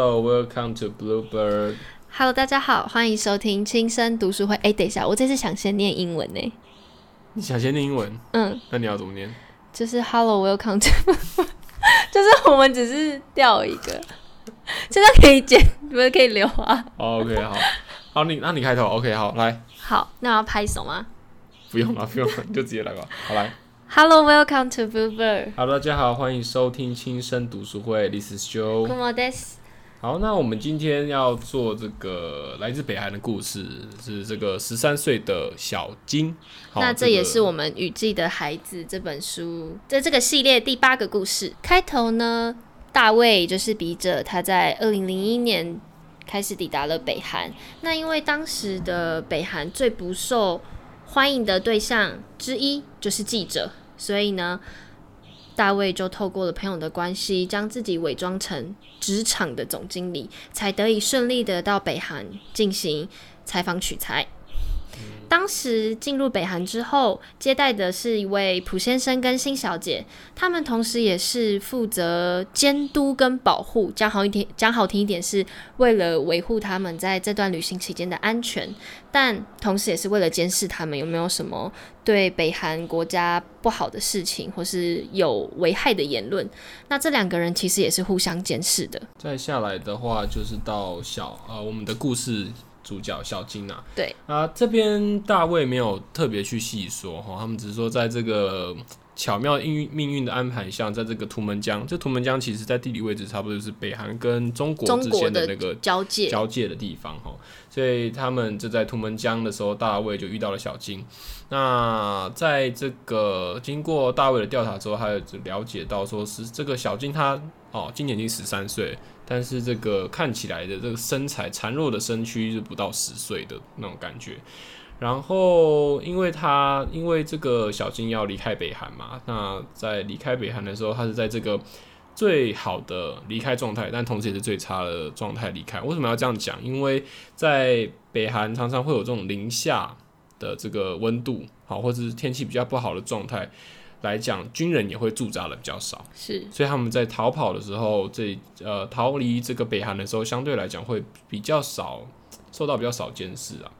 Hello, welcome to Bluebird. Hello，大家好，欢迎收听轻声读书会。哎，等一下，我这次想先念英文呢。你想先念英文？嗯，那你要怎么念？就是 Hello, welcome to，就是我们只是掉一个，现在可以剪，不是可以留啊。OK，好，好，你那你开头，OK，好，来，好，那要拍手吗不用了，不用了，你就直接来吧。好，来？Hello, welcome to Bluebird。，Hello，大家好，欢迎收听轻声读书会，This is Joe。Good morning. 好，那我们今天要做这个来自北韩的故事，是这个十三岁的小金。那这也是我们《雨季的孩子》这本书在这个系列第八个故事。开头呢，大卫就是笔者，他在二零零一年开始抵达了北韩。那因为当时的北韩最不受欢迎的对象之一就是记者，所以呢，大卫就透过了朋友的关系，将自己伪装成职场的总经理，才得以顺利的到北韩进行采访取材。当时进入北韩之后，接待的是一位朴先生跟辛小姐，他们同时也是负责监督跟保护。讲好一点，讲好听一点，是为了维护他们在这段旅行期间的安全，但同时也是为了监视他们有没有什么对北韩国家不好的事情，或是有危害的言论。那这两个人其实也是互相监视的。再下来的话，就是到小呃我们的故事主角小金啊。对啊，这边大卫没有特别去细说哈，他们只是说在这个巧妙命运命运的安排下，在这个图门江，这图门江其实在地理位置差不多就是北韩跟中国之间的那个交界，交界的地方哈，所以他们就在图门江的时候，大卫就遇到了小金。那在这个经过大卫的调查之后，还有了解到说是这个小金他哦，今年已经十三岁，但是这个看起来的这个身材孱弱的身躯是不到十岁的那种感觉。然后，因为他因为这个小金要离开北韩嘛，那在离开北韩的时候，他是在这个最好的离开状态，但同时也是最差的状态离开。为什么要这样讲？因为在北韩常常会有这种零下的这个温度，好，或者是天气比较不好的状态来讲，军人也会驻扎的比较少。是所以他们在逃跑的时候，这呃逃离这个北韩的时候，相对来讲会比较少受到比较少监视啊。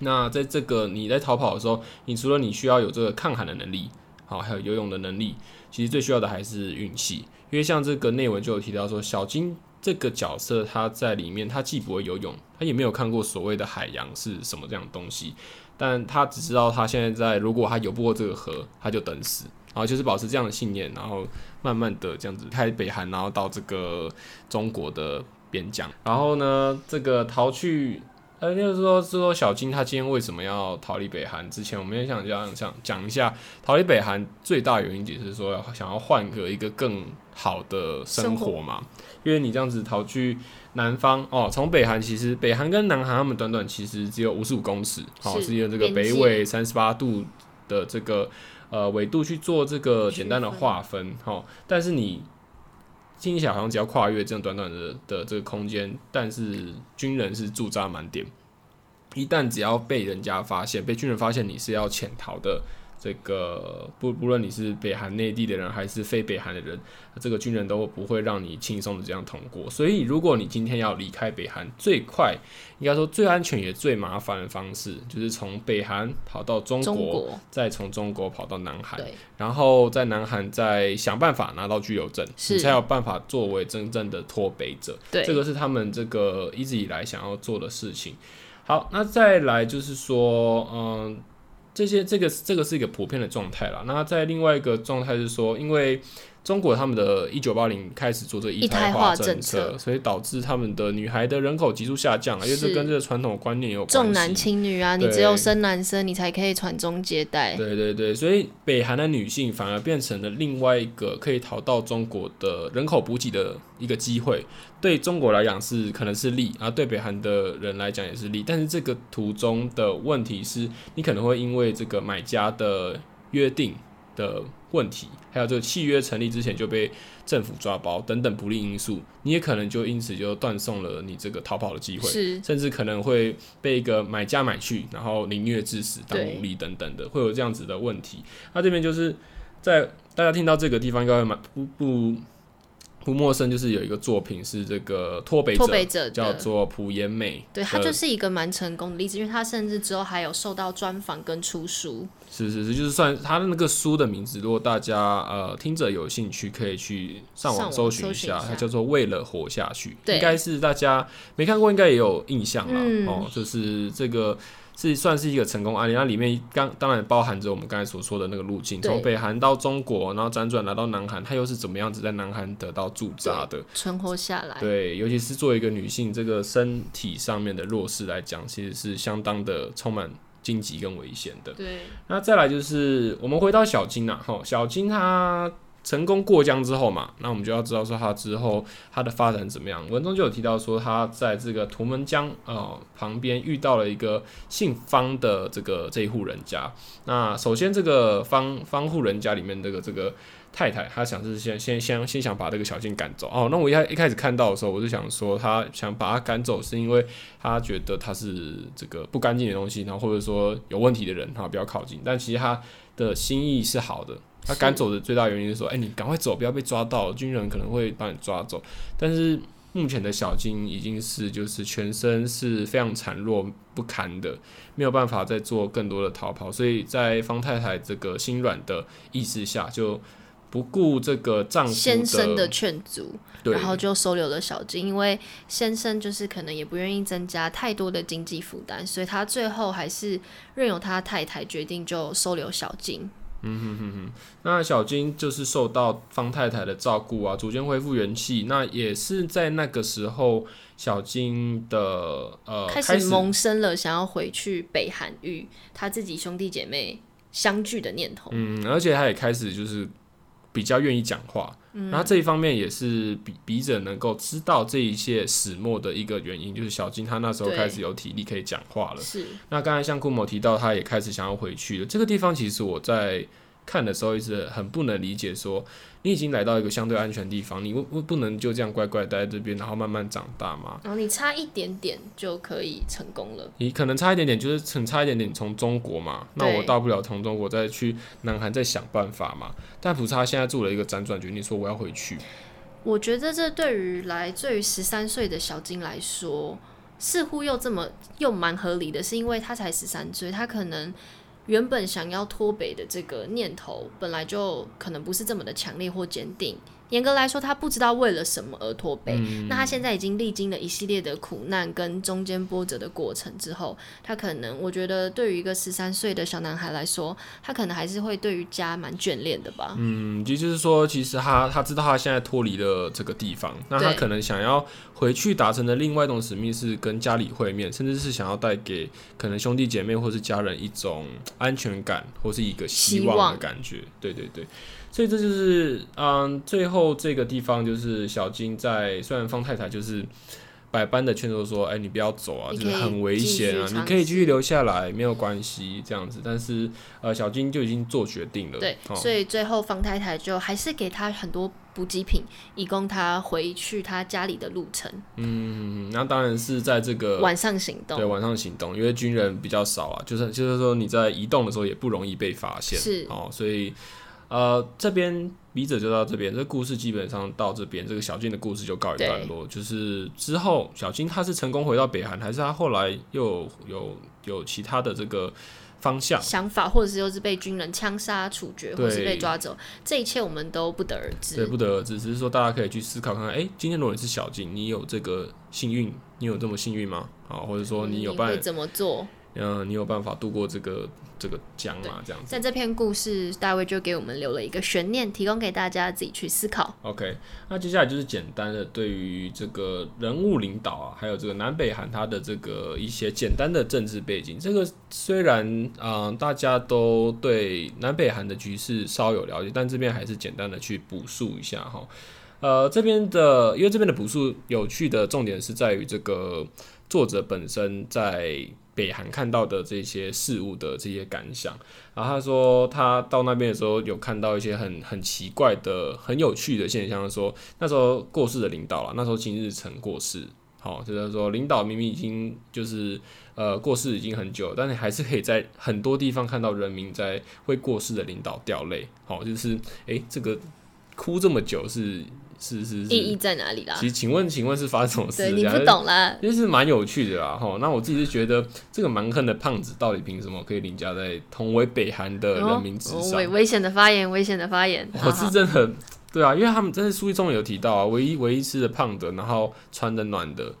那在这个你在逃跑的时候，你除了你需要有这个抗寒的能力，好，还有游泳的能力，其实最需要的还是运气。因为像这个内文就有提到说，小金这个角色他在里面，他既不会游泳，他也没有看过所谓的海洋是什么这样的东西，但他只知道他现在在，如果他游不过这个河，他就等死。然后就是保持这样的信念，然后慢慢的这样子开北韩，然后到这个中国的边疆。然后呢，这个逃去，呃，就是说，是说小金他今天为什么要逃离北韩？之前我们也想讲讲讲一下，逃离北韩最大原因，解是说要想要换个一个更好的生活嘛。因为你这样子逃去南方哦，从北韩其实北韩跟南韩他们短短其实只有五十五公尺，好、是是用这个北纬三十八度的这个呃纬度去做这个简单的划分，哈、但是你听起来好像只要跨越这样短短的的这个空间，但是军人是驻扎满点，一旦只要被人家发现，被军人发现你是要潜逃的。这个不不论你是北韩内地的人还是非北韩的人，这个军人都不会让你轻松的这样通过。所以，如果你今天要离开北韩，最快应该说最安全也最麻烦的方式，就是从北韩跑到中国，再从中国跑到南韩，然后在南韩再想办法拿到居留证，你才有办法作为真正的脱北者。对这个是他们这个一直以来想要做的事情。好，那再来就是说，嗯，这些这个这个是一个普遍的状态了。那在另外一个状态是说，因为中国他们的一九八零开始做这个一一胎胎化政政策所以导致他们的女孩的人口急速下降啊，因为这跟这个传统观念有关系。重男轻女啊，你只有生男生，你才可以传宗接代。对对对，所以北韩的女性反而变成了另外一个可以逃到中国的人口补给的一个机会。对中国来讲是可能是利，啊，对北韩的人来讲也是利。但是这个途中的问题是，你可能会因为这个买家的约定的问题，还有这个契约成立之前就被政府抓包等等不利因素，你也可能就因此就断送了你这个逃跑的机会。是甚至可能会被一个买家买去，然后凌虐致死、当奴隶等等的，会有这样子的问题。那这边就是在大家听到这个地方，应该会蛮不不不陌生，就是有一个作品是这个脱北者叫做朴妍美，对他就是一个蛮成功的例子，因为他甚至之后还有受到专访跟出书。是是是，就是算他的那个书的名字，如果大家呃听者有兴趣，可以去上网搜寻一下，它叫做《为了活下去》，对应该是大家没看过，应该也有印象啦。嗯哦，就是这个是算是一个成功案例，那里面刚当然包含着我们刚才所说的那个路径，从北韩到中国，然后辗转来到南韩，它又是怎么样子在南韩得到驻扎的？存活下来，对，尤其是作为一个女性，这个身体上面的弱势来讲，其实是相当的充满荆棘跟危险的。对那再来就是我们回到小金啊，哈，小金她成功过江之后嘛，那我们就要知道说他之后他的发展怎么样。文中就有提到说，他在这个图门江呃旁边遇到了一个姓方的这个这一户人家。那首先这个方方户人家里面这个这个太太，她想是先先先先想把这个小静赶走哦。那我一开一开始看到的时候，我就想说，她想把她赶走是因为她觉得她是这个不干净的东西，然后或者说有问题的人哈，不要靠近。但其实她的心意是好的。他是赶走的最大原因是说，哎、你赶快走，不要被抓到，军人可能会把你抓走。但是目前的小金已经是就是全身是非常孱弱不堪的，没有办法再做更多的逃跑，所以在方太太这个心软的意识下，就不顾这个丈夫先生的劝阻，然后就收留了小金，因为先生就是可能也不愿意增加太多的经济负担，所以他最后还是任由他太太决定就收留小金。那小金就是受到方太太的照顾啊，逐渐恢复元气。那也是在那个时候，小金的呃开始萌生了想要回去北韩与他自己兄弟姐妹相聚的念头。嗯，而且他也开始就是比较愿意讲话，嗯然后这一方面也是笔笔者能够知道这一切始末的一个原因，就是小金他那时候开始有体力可以讲话了。是，那刚才像顾某提到，他也开始想要回去了。这个地方其实我在看的时候一直很不能理解说你已经来到一个相对安全的地方，你不不不能就这样乖乖待在这边，然后慢慢长大吗？然后你差一点点就可以成功了。你可能差一点点，就是很差一点点从中国嘛，那我大不了从中国再去南韩再想办法嘛。但普查现在做了一个辗转决定，说我要回去。我觉得这对于来对于十三岁的小金来说，似乎又这么又蛮合理的，是因为他才十三岁，他可能原本想要脱北的这个念头本来就可能不是这么的强烈或坚定。严格来说，他不知道为了什么而脱北。那他现在已经历经了一系列的苦难跟中间波折的过程之后，他可能我觉得对于一个十三岁的小男孩来说，他可能还是会对于家蛮眷恋的吧。嗯，也就是说，其实他他知道他现在脱离了这个地方，那他可能想要回去达成的另外一种使命是跟家里会面，甚至是想要带给可能兄弟姐妹或是家人一种安全感或是一个希望的感觉。对对对，所以这就是嗯，最后这个地方就是小金在虽然方太太就是。百般的劝说说：“哎、你不要走啊，你可以这个很危险啊你可以继续留下来，没有关系，这样子。”但是，呃，小金就已经做决定了。对，哦所以最后方太太就还是给他很多补给品，以供他回去他家里的路程。嗯，那当然是在这个晚上行动，对晚上行动，因为军人比较少啊，就是就是说你在移动的时候也不容易被发现，是哦，所以呃这边笔者就到这边，这个故事基本上到这边，这个小金的故事就告一段落。就是之后小金他是成功回到北韩，还是他后来又有有有其他的这个方向？想法，或者是又是被军人枪杀、处决，或是被抓走，这一切我们都不得而知对，不得而知，只是说大家可以去思考看看，哎、今天如果你是小金，你有这个幸运，你有这么幸运吗？啊，或者说你有办会怎么做？嗯，你有办法度过这个这个江啊？这样子。在这篇故事，大卫就给我们留了一个悬念，提供给大家自己去思考。OK，那接下来就是简单的对于这个人物领导啊，还有这个南北韩他的这个一些简单的政治背景。这个虽然啊、呃大家都对南北韩的局势稍有了解，但这边还是简单的去补述一下哈。呃，这边的因为这边的补述有趣的重点是在于这个作者本身在北韩看到的这些事物的这些感想。然后他说，他到那边的时候有看到一些很很奇怪的、很有趣的现象，说那时候过世的领导了，那时候金日成过世，好、就是说领导明明已经就是呃过世已经很久，但你还是可以在很多地方看到人民在为过世的领导掉泪，好、就是诶，这个哭这么久是是是意义，在哪里啦其？实请问请问是发生什么事？对你不懂啦，其实是蛮有趣的啦，哈。那我自己是觉得这个蛮横的胖子到底凭什么可以凌驾在同为北韩的人民之上？哦危危险的发言，危险的发言。我是真的，对啊，因为他们真的书中有提到啊，唯一唯一吃的胖的，然后穿的暖的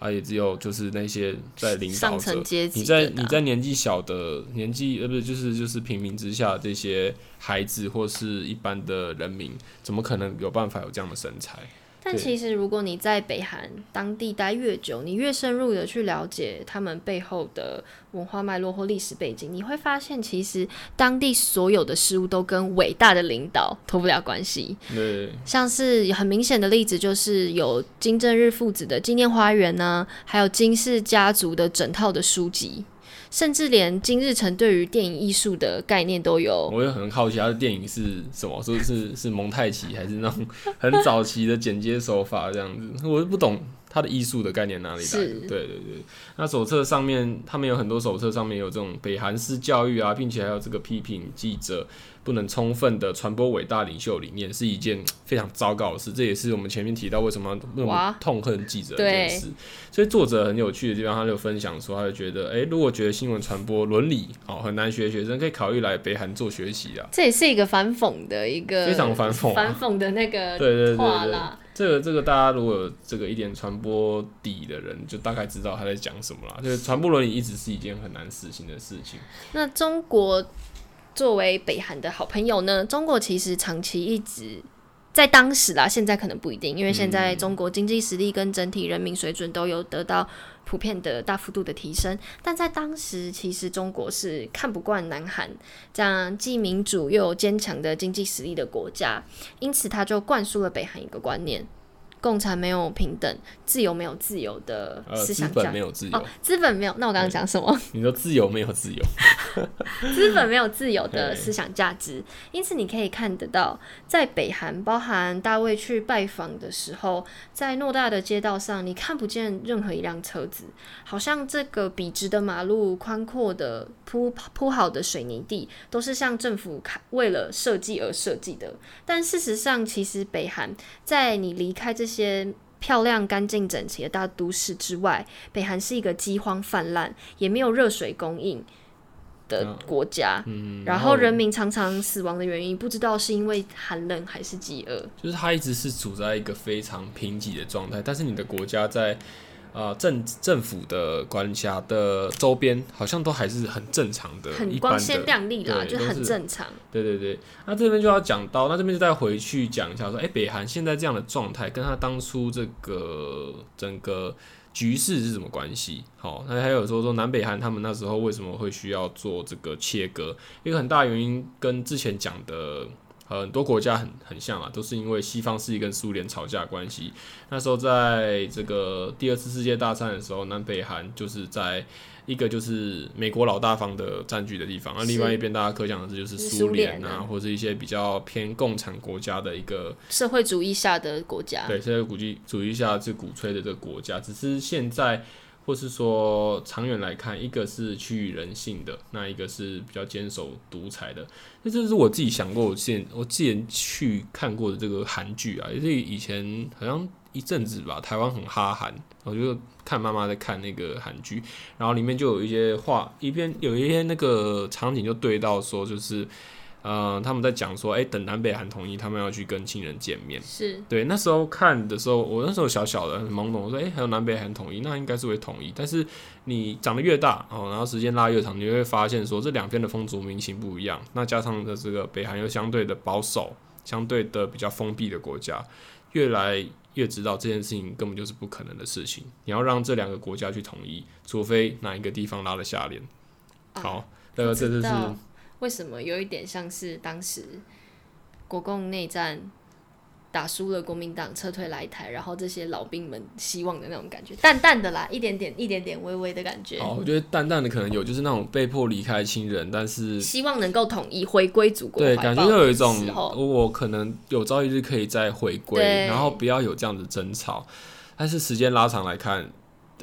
啊，也只有就是那些在领导者层阶级你在你在年纪小的年纪呃不是就是就是平民之下这些孩子或是一般的人民，怎么可能有办法有这样的身材？但其实，如果你在北韩当地待越久，你越深入的去了解他们背后的文化脉络或历史背景，你会发现，其实当地所有的事物都跟伟大的领导脱不了关系。对，像是很明显的例子，就是有金正日父子的纪念花园呢、还有金氏家族的整套的书籍，甚至连金日成对于电影艺术的概念都有。我也很好奇他的电影是什么，是是是蒙太奇还是那种很早期的剪接手法这样子，我就不懂他的艺术的概念哪里来对对对，那手册上面他们有很多手册上面有这种北韩式教育啊，并且还有这个批评记者不能充分的传播伟大领袖理念，是一件非常糟糕的事。这也是我们前面提到为什么那么痛恨记者这件事。所以作者很有趣的地方，他就分享说，他就觉得，诶，如果觉得新闻传播伦理哦很难学，学生可以考虑来北韩做学习啊。这也是一个反讽的一个非常反讽啊反讽的那个对对对。这个这个大家如果有这个一点传播底的人，就大概知道他在讲什么啦。就是传播伦理一直是一件很难实行的事情。那中国作为北韩的好朋友呢，中国其实长期一直在当时啦，现在可能不一定，因为现在中国经济实力跟整体人民水准都有得到普遍的大幅度的提升，但在当时其实中国是看不惯南韩这样既民主又有坚强的经济实力的国家，因此他就灌输了北韩一个观念。共产没有平等，自由没有自由的思想价本没有自由，哦，资本没有。那我刚刚讲什么？你说自由没有自由，资本没有自由的思想价值，因此你可以看得到，在北韩，包含大卫去拜访的时候，在偌大的街道上，你看不见任何一辆车子，好像这个笔直的马路、宽阔的铺铺好的水泥地，都是向政府开为了设计而设计的。但事实上，其实北韩在你离开这些漂亮、干净、整齐的大都市之外，北韩是一个饥荒泛滥，也没有热水供应的国家。嗯，然后人民常常死亡的原因，不知道是因为寒冷还是饥饿。就是它一直是处在一个非常贫瘠的状态，但是你的国家在呃政政府的管辖的周边，好像都还是很正常的，很光鲜亮丽啦，就很正常。对对对，那这边就要讲到，那这边就再回去讲一下，说，哎、北韩现在这样的状态，跟他当初这个整个局势是什么关系？好，那还有说说南北韩他们那时候为什么会需要做这个切割？一个很大原因跟之前讲的。很多国家很很像啊，都是因为西方势力跟苏联吵架关系。那时候在这个第二次世界大战的时候，南北韩就是在一个就是美国老大方的占据的地方，那另外一边大家可想而知就是是苏联啊啊，或者是一些比较偏共产国家的一个社会主义下的国家，对，社会鼓励主义下是鼓吹的这个国家，只是现在或是说长远来看，一个是趋于人性的，那一个是比较坚守独裁的。那这是我自己想过，我之前我之前去看过的这个韩剧啊，也是以前好像一阵子吧，台湾很哈韩，我就看妈妈在看那个韩剧，然后里面就有一些话，一边有一些那个场景就对到说，就是。呃，他们在讲说，哎、等南北韩统一，他们要去跟亲人见面。是对，那时候看的时候，我那时候小小的很懵懂，我说，哎、还有南北韩统一，那应该是会统一。但是你长得越大哦，然后时间拉越长，你就会发现说，这两边的风俗民情不一样。那加上的这个北韩又相对的保守，相对的比较封闭的国家，越来越知道这件事情根本就是不可能的事情。你要让这两个国家去统一，除非哪一个地方拉了下脸。啊好，那个这就是为什么有一点像是当时国共内战打输了国民党撤退来台，然后这些老兵们希望的那种感觉，淡淡的啦，一点点、一点点、微微的感觉，好，我觉得淡淡的可能有，就是那种被迫离开亲人，但是希望能够统一，回归祖国对，感觉又有一种我可能有朝一日可以再回归，然后不要有这样的争吵。但是时间拉长来看，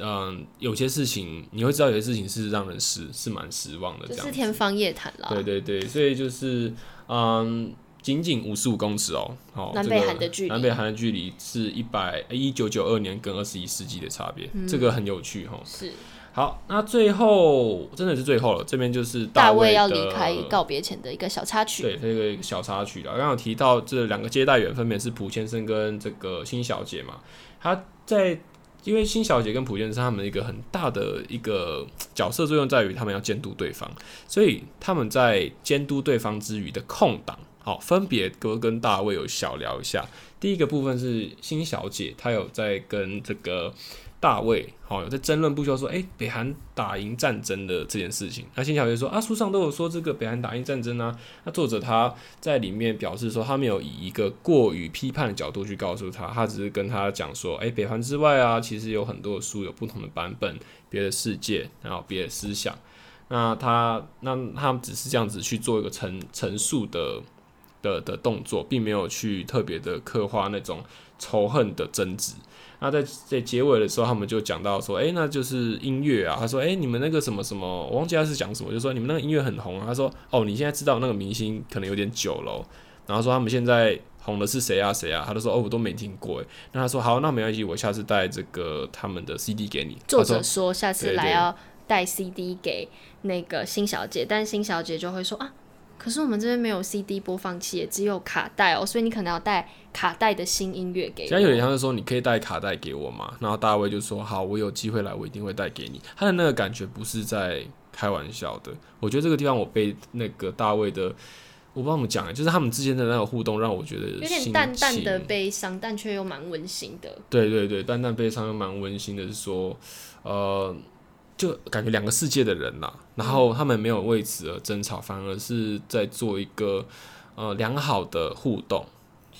嗯，有些事情你会知道，有些事情是让人失是蛮失望的，这是天方夜谭啦。对对对，所以就是嗯，仅仅五十五公尺哦，好，南北韩的距离南北韩的距离是一百一九九二年跟二十一世纪的差别，嗯这个很有趣哈。是好，那最后真的是最后了，这边就是大卫要离开告别前的一个小插曲。对，这个小插曲了。刚刚有提到这两个接待员分别是朴先生跟这个辛小姐嘛，他在。因为新小姐跟普先生他们一个很大的一个角色作用在于他们要监督对方，所以他们在监督对方之余的空档，好，分别跟跟大卫有小聊一下。第一个部分是新小姐，她有在跟这个大卫，好有在争论不休，说，诶，北韩打赢战争的这件事情。那辛小月说，啊，书上都有说这个北韩打赢战争啊。那作者他在里面表示说，他没有以一个过于批判的角度去告诉他，他只是跟他讲说，诶，北韩之外啊，其实有很多的书有不同的版本，别的世界，然后别的思想。那他那他只是这样子去做一个陈陈述的的的动作，并没有去特别的刻画那种仇恨的争执。那在在结尾的时候，他们就讲到说，诶，那就是音乐啊。他说，诶，你们那个什么什么，我忘记他是讲什么，就说你们那个音乐很红啊。他说，哦，你现在知道那个明星可能有点久了哦、然后说他们现在红的是谁啊谁啊？他就说，哦，我都没听过。诶，那他说，好，那没关系，我下次带这个他们的 CD 给你。作者说下次来要带 CD 给那个辛小姐，但辛小姐就会说啊，可是我们这边没有 CD 播放器，只有卡带哦，所以你可能要带卡带的新音乐给我。现在有点像是说，你可以带卡带给我嘛？然后大卫就说：“好，我有机会来，我一定会带给你。”他的那个感觉不是在开玩笑的。我觉得这个地方我被那个大卫的，我不知道怎么讲欸，就是他们之间的那个互动，让我觉得有点淡淡的悲伤，但却又蛮温馨的。对对对，淡淡悲伤又蛮温馨的，是说，呃，就感觉两个世界的人啦，然后他们没有为此而争吵，反而是在做一个呃良好的互动。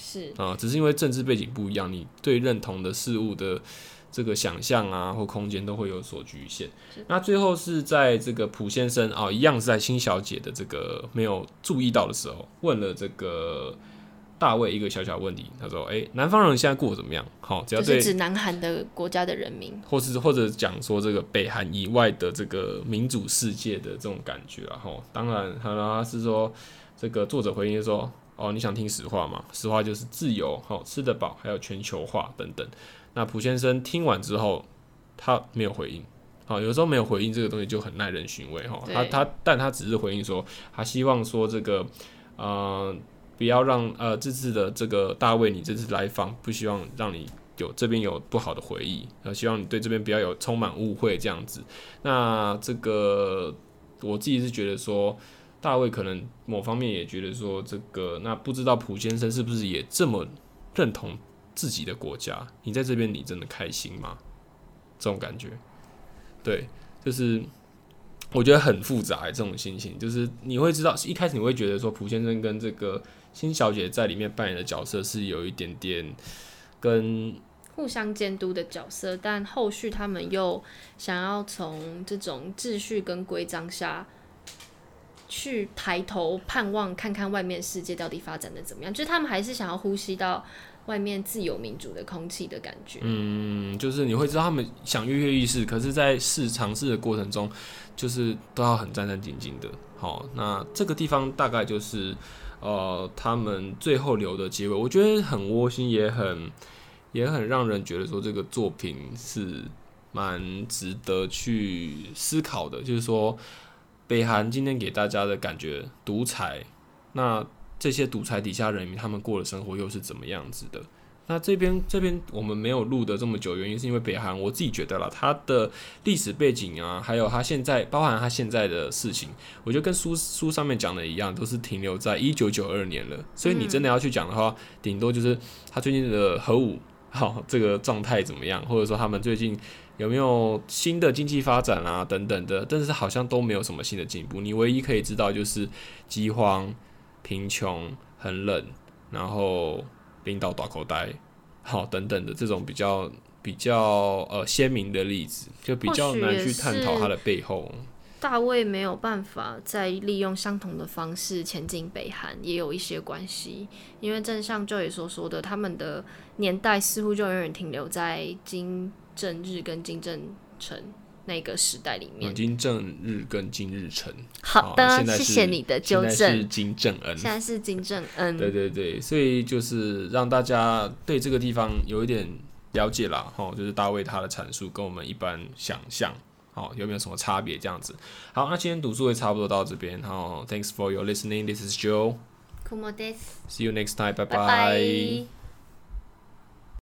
是啊、只是因为政治背景不一样，你对认同的事物的这个想象啊或空间都会有所局限。那最后是在这个普先生啊、一样是在新小姐的这个没有注意到的时候，问了这个大卫一个小小问题，他说：“诶，南方人现在过得怎么样？好，只要对就是指南韩的国家的人民。或是或者讲说这个北韩以外的这个民主世界的这种感觉啊，吼，当然，他他是说这个作者回应说，哦，你想听实话吗？实话就是自由，好吃得饱，还有全球化等等。那朴先生听完之后，他没有回应。好，有时候没有回应这个东西就很耐人寻味哈。他他，但他只是回应说，他希望说这个，呃，不要让呃这次的这个大卫，你这次来访，不希望让你有这边有不好的回忆，呃，希望你对这边不要有充满误会这样子。那这个我自己是觉得说，大卫可能某方面也觉得说，这个那不知道蒲先生是不是也这么认同自己的国家？你在这边你真的开心吗？这种感觉，对，就是我觉得很复杂、这种心情，就是你会知道，一开始你会觉得说，蒲先生跟这个辛小姐在里面扮演的角色是有一点点跟互相监督的角色，但后续他们又想要从这种秩序跟规章下去抬头盼望，看看外面世界到底发展的怎么样。就是他们还是想要呼吸到外面自由民主的空气的感觉。嗯，就是你会知道他们想跃跃欲试，可是，在试尝试的过程中，就是都要很战战兢兢的。好，那这个地方大概就是呃，他们最后留的结尾，我觉得很窝心，也很也很让人觉得说这个作品是蛮值得去思考的。就是说，北韩今天给大家的感觉，独裁，那这些独裁底下人民他们过的生活又是怎么样子的？那这边这边我们没有录的这么久，原因是因为北韩，我自己觉得啦，它的历史背景啊，还有它现在，包含它现在的事情，我觉得跟书书上面讲的一样，都是停留在一九九二年了。所以你真的要去讲的话，顶多就是他最近的核武好这个状态怎么样，或者说他们最近有没有新的经济发展啊等等的，但是好像都没有什么新的进步。你唯一可以知道就是饥荒、贫穷、很冷，然后领导打口袋，好等等的这种比较比较呃鲜明的例子，就比较难去探讨它的背后。大卫没有办法再利用相同的方式前进北韩，也有一些关系。因为正像就也所说的，他们的年代似乎就永远停留在金正日跟金正成那个时代里面。金正日跟金日成。好的，谢谢你的纠现在是正。金正恩。现在是金正恩，对对对，所以就是让大家对这个地方有一点了解啦，哈，就是大卫他的阐述跟我们一般想象，好有没有什么差别这样子？好，那今天读书会差不多到这边，好，Thanks for your listening. This is Joe. See you next time. Bye 拜 bye. 拜。